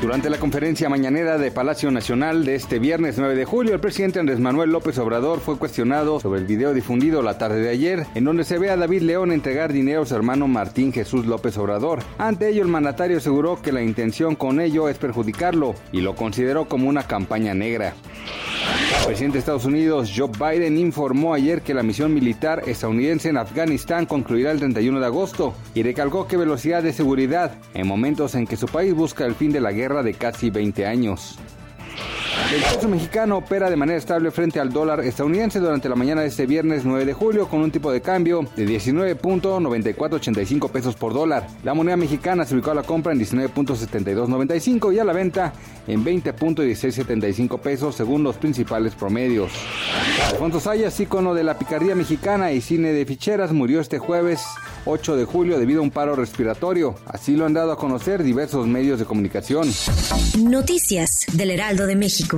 Durante la conferencia mañanera de Palacio Nacional de este viernes 9 de julio, el presidente Andrés Manuel López Obrador fue cuestionado sobre el video difundido la tarde de ayer, en donde se ve a David León entregar dinero a su hermano Martín Jesús López Obrador. Ante ello, el mandatario aseguró que la intención con ello es perjudicarlo y lo consideró como una campaña negra. El presidente de Estados Unidos, Joe Biden, informó ayer que la misión militar estadounidense en Afganistán concluirá el 31 de agosto y recalcó que velocidad de seguridad en momentos en que su país busca el fin de la guerra de casi 20 años. El peso mexicano opera de manera estable frente al dólar estadounidense durante la mañana de este viernes 9 de julio con un tipo de cambio de 19.9485 pesos por dólar. La moneda mexicana se ubicó a la compra en 19.7295 y a la venta en 20.1675 pesos según los principales promedios. Alfonso Sayas, ícono de la picardía mexicana y cine de ficheras, murió este jueves 8 de julio debido a un paro respiratorio. Así lo han dado a conocer diversos medios de comunicación. Noticias del Heraldo de México.